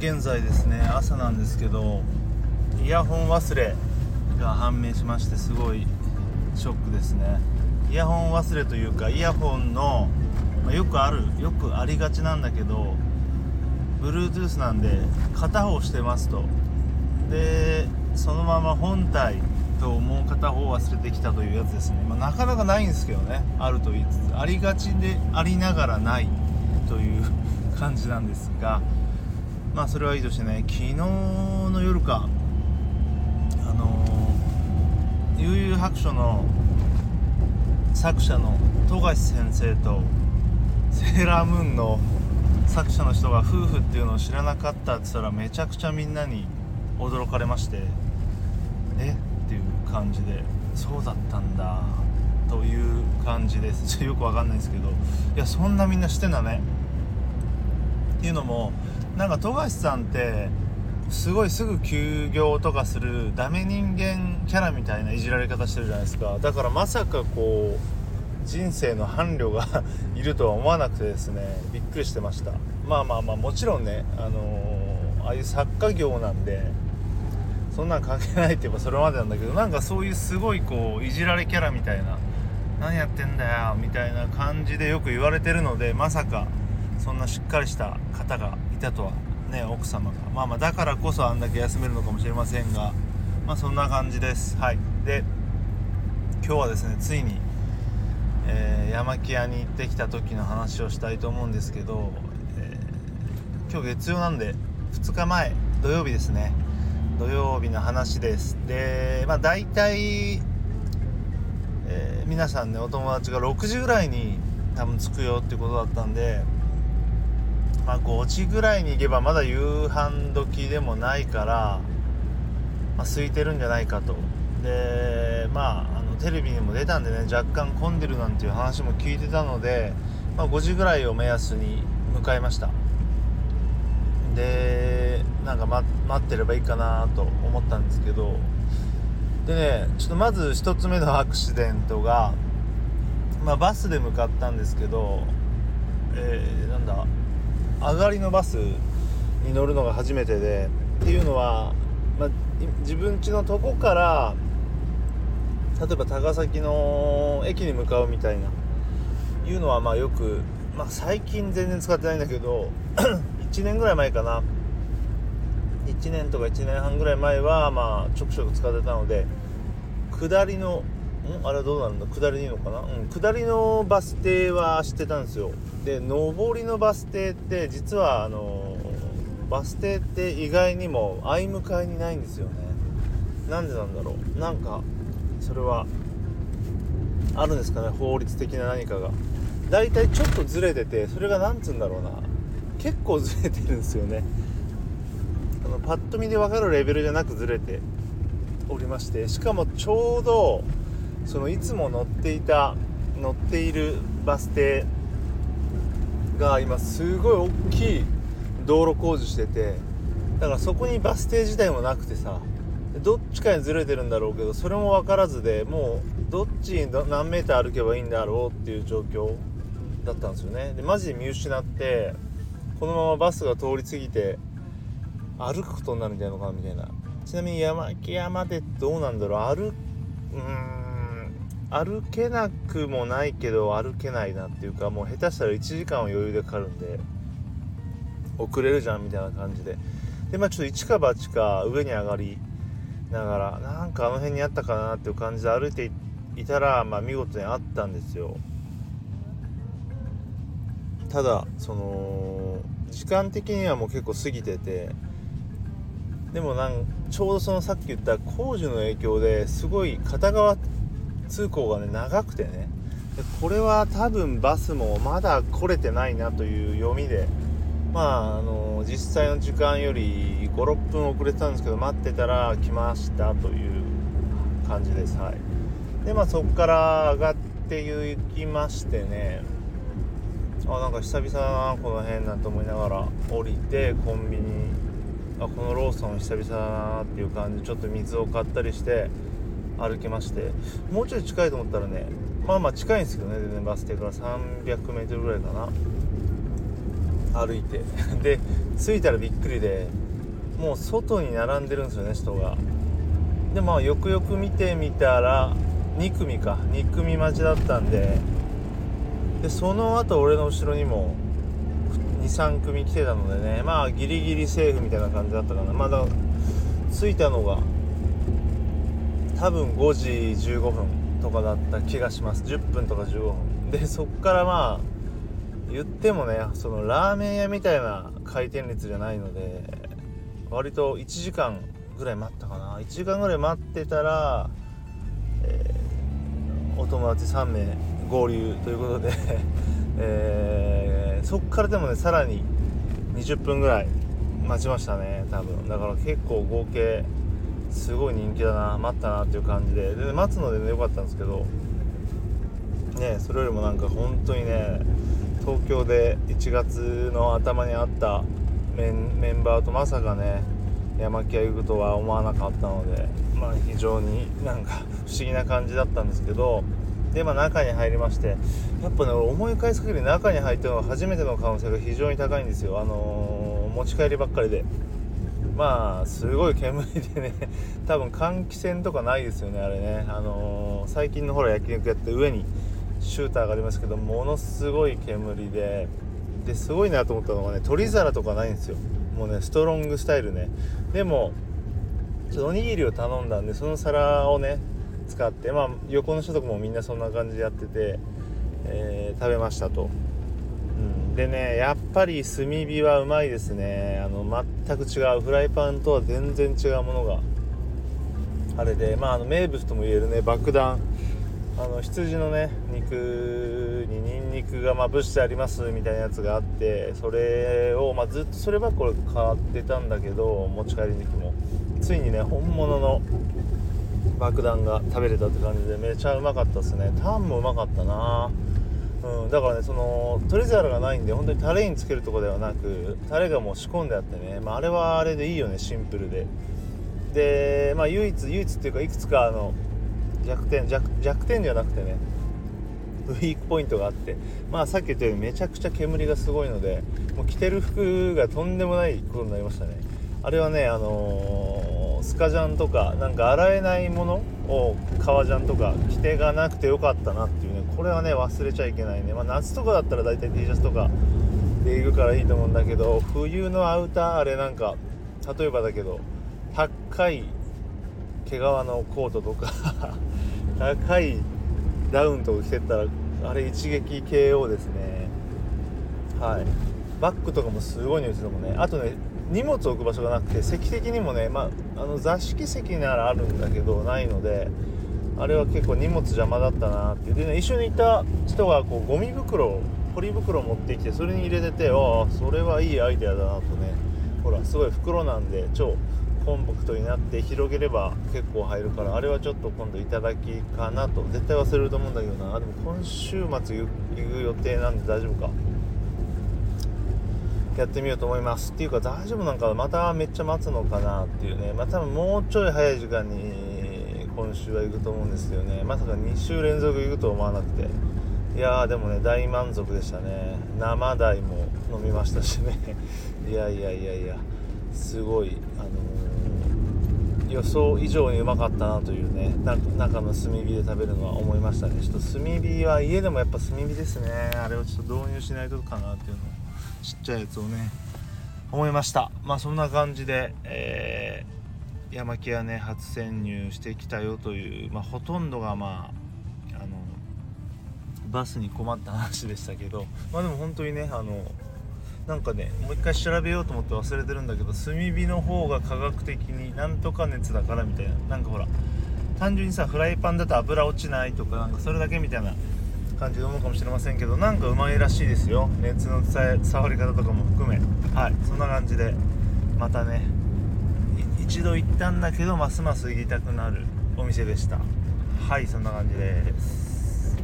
現在ですね朝なんですけどイヤホン忘れが判明しましてすごいショックですね。イヤホン忘れというかイヤホンの、まあ、よくあるよくありがちなんだけど Bluetooth なんで片方してますと。でそのまま本体ともう片方忘れてきたというやつですね、まあ、なかなかないんですけどねあると言いつつありがちでありながらないという 感じなんですがまあそれはいいとしてね昨日の夜か。あのー、悠々白書の作者の富樫先生とセーラームーンの作者の人が夫婦っていうのを知らなかったって言ったらめちゃくちゃみんなに驚かれまして。え？っていう感じでそうだったんだという感じです。よくわかんないですけど。いやそんなみんなしてんだね。っていうのもなんか富樫さんってすごいすぐ休業とかするダメ人間キャラみたいないじられ方してるじゃないですかだからまさかこう人生の伴侶がいるとは思わなくてですねびっくりしてましたまあまあまあもちろんねあのー、ああいう作家業なんでそんなん関係ないって言えばそれまでなんだけどなんかそういうすごいこういじられキャラみたいな何やってんだよみたいな感じでよく言われてるのでまさかそんなしっかりした方がたとはね奥様が。まあまあだからこそあんだけ休めるのかもしれませんがまあそんな感じです。はい。で今日はですねついに、えー、山木屋に行ってきた時の話をしたいと思うんですけど、えー、今日月曜なんで2日前土曜日ですね。土曜日の話です。でまあ大体、えー、皆さんねお友達が6時ぐらいに多分着くよっていうことだったんでまあ、5時ぐらいに行けばまだ夕飯時でもないから、まあ、空いてるんじゃないかと。でまああのテレビにも出たんでね若干混んでるなんていう話も聞いてたので、まあ、5時ぐらいを目安に向かいました。でなんか、ま、待ってればいいかなと思ったんですけど。でねちょっとまず1つ目のアクシデントが、まあ、バスで向かったんですけどえー、なんだ？上がりのバスに乗るのが初めてでっていうのは、まあ、自分家のとこから例えば高崎の駅に向かうみたいないうのはまあよく、まあ、最近全然使ってないんだけど 1年ぐらい前かな。1年とか1年半ぐらい前はまあちょくちょく使ってたので下りのん？あれはどうなるんだ？下りでいいのかな？うん下りのバス停は知ってたんですよ。で上りのバス停って実はあのバス停って意外にも相向かいにないんですよね。なんでなんだろう。なんかそれはあるんですかね法律的な何かが。だいたいちょっとずれててそれが何つうんだろうな。結構ずれてるんですよね。あのパッと見で分かるレベルじゃなくずれておりましてしかもちょうどそのいつも乗っていた乗っているバス停が今すごい大きい道路工事しててだからそこにバス停自体もなくてさどっちかにずれてるんだろうけどそれも分からずでもうどっちに何メーター歩けばいいんだろうっていう状況だったんですよね。でマジで見失ってこのままバスが通り過ぎて歩くことになるんじゃないのかなみたいな。ちなみに山木山でどうなんだろう。歩歩けなくもないけど歩けないなっていうかもう下手したら1時間は余裕でかかるんで遅れるじゃんみたいな感じで。でまあちょっと一か八か上に上がりながらなんかあの辺にあったかなっていう感じで歩いていたらまあ見事にあったんですよ。ただその時間的にはもう結構過ぎててでもなんちょうどそのさっき言った工事の影響ですごい片側通行がね長くてね。でこれは多分バスもまだ来れてないなという読みで。まああの実際の時間より56分遅れてたんですけど待ってたら来ましたという感じです。はい。でまあそこから上がって行きましてね。あなんか久々だなこの辺なんて思いながら降りてコンビニ。あこのローソン久々だなっていう感じちょっと水を買ったりして歩けましてもうちょい近いと思ったらねまあまあ近いんですけどね全然バス停から 300m ぐらいかな。歩いて。で着いたらびっくりでもう外に並んでるんですよね人が。でまあよくよく見てみたら2組か。2組待ちだったんで。でその後俺の後ろにも23組来てたのでねまあギリギリセーフみたいな感じだったかな。まだ着いたのが多分5時15分とかだった気がします。10分とか15分。でそっからまあ言ってもねそのラーメン屋みたいな回転率じゃないので割と1時間ぐらい待ったかな。1時間ぐらい待ってたら、えー、お友達3名合流ということで えー、そっからでもねさらに20分ぐらい待ちましたね多分。だから結構合計すごい人気だな待ったなっていう感じで。で待つのでね良かったんですけど。ねそれよりもなんか本当にね東京で1月の頭にあったメンバーとまさかね山木屋行くとは思わなかったのでまあ非常になんか不思議な感じだったんですけど。でまあ中に入りましてやっぱね思い返す限り中に入ったのは初めての可能性が非常に高いんですよ。あのー、持ち帰りばっかりで。まあすごい煙でね 多分換気扇とかないですよねあれね。あのー、最近のほら焼肉やって上にシューターがありますけどものすごい煙でですごいなと思ったのがね取り皿とかないんですよ。もうねストロングスタイルね。でもちょっとおにぎりを頼んだんでその皿をね使ってまあ横の人とかもみんなそんな感じでやってて、えー、食べましたと、でねやっぱり炭火はうまいですね。あの全く違う。フライパンとは全然違うものが。あれでまああの名物とも言えるね爆弾。あの羊のね肉にニンニクがまぶしてありますみたいなやつがあってそれを、まあ、ずっとそればっかり買ってたんだけど持ち帰り肉も。ついにね本物の爆弾が食べれたって感じでめちゃうまかったですね。タンもうまかったな。うん、だからねその取り皿がないんで本当にタレにつけるとこではなくタレがもう仕込んであってね、まあ、あれはあれでいいよねシンプルで。でまあ唯一唯一っていうかいくつかあの弱点弱弱点じゃなくてねウィークポイントがあってまあさっき言ったようにめちゃくちゃ煙がすごいのでもう着てる服がとんでもないことになりましたね。あれはねあのースカジャンとかなんか洗えないものを革ジャンとか着てがなくてよかったなっていうこれはね忘れちゃいけないね、まあ、夏とかだったら大体 T シャツとかで行くからいいと思うんだけど冬のアウターあれなんか例えばだけど高い毛皮のコートとか 高いダウンとか着てったらあれ一撃 KO ですね。はい。バッグとかもすごい匂いするもんね。あとね荷物置く場所がなくて席的にもね、まあ、あの座敷席ならあるんだけどないのであれは結構荷物邪魔だったなって。でね一緒にいた人がこうゴミ袋ポリ袋持ってきてそれに入れててああそれはいいアイデアだなとね。ほらすごい袋なんで超コンパクトになって広げれば結構入るからあれはちょっと今度いただきかなと。絶対忘れると思うんだけどな。でも今週末行く予定なんで大丈夫か。やってみようと思います。っていうか大丈夫なんかまためっちゃ待つのかなっていうね。まあ多分もうちょい早い時間に今週は行くと思うんですよね。まさか2週連続行くと思わなくて。いやーでもね大満足でしたね。生鯛も飲みましたしね。いやいやいやいや。すごいあのー、予想以上にうまかったなというね中の炭火で食べるのは思いましたね。ちょっと炭火は家でもやっぱ炭火ですね。あれをちょっと導入しないとかなっていうの。をちっちゃいやつをね思いました。まあそんな感じで、えー、山木屋ね初潜入してきたよという、まあ、ほとんどがまああのバスに困った話でしたけどまあでも本当にねあのなんかねもう一回調べようと思って忘れてるんだけど炭火の方が科学的になんとか熱だからみたいななんかほら単純にさフライパンだと油落ちないとかなんかそれだけみたいな感じで思うかもしれませんけどなんかうまいらしいですよ。熱の伝え触り方とかも含め。はいそんな感じでまたね一度行ったんだけどますます行きたくなるお店でした。はいそんな感じです。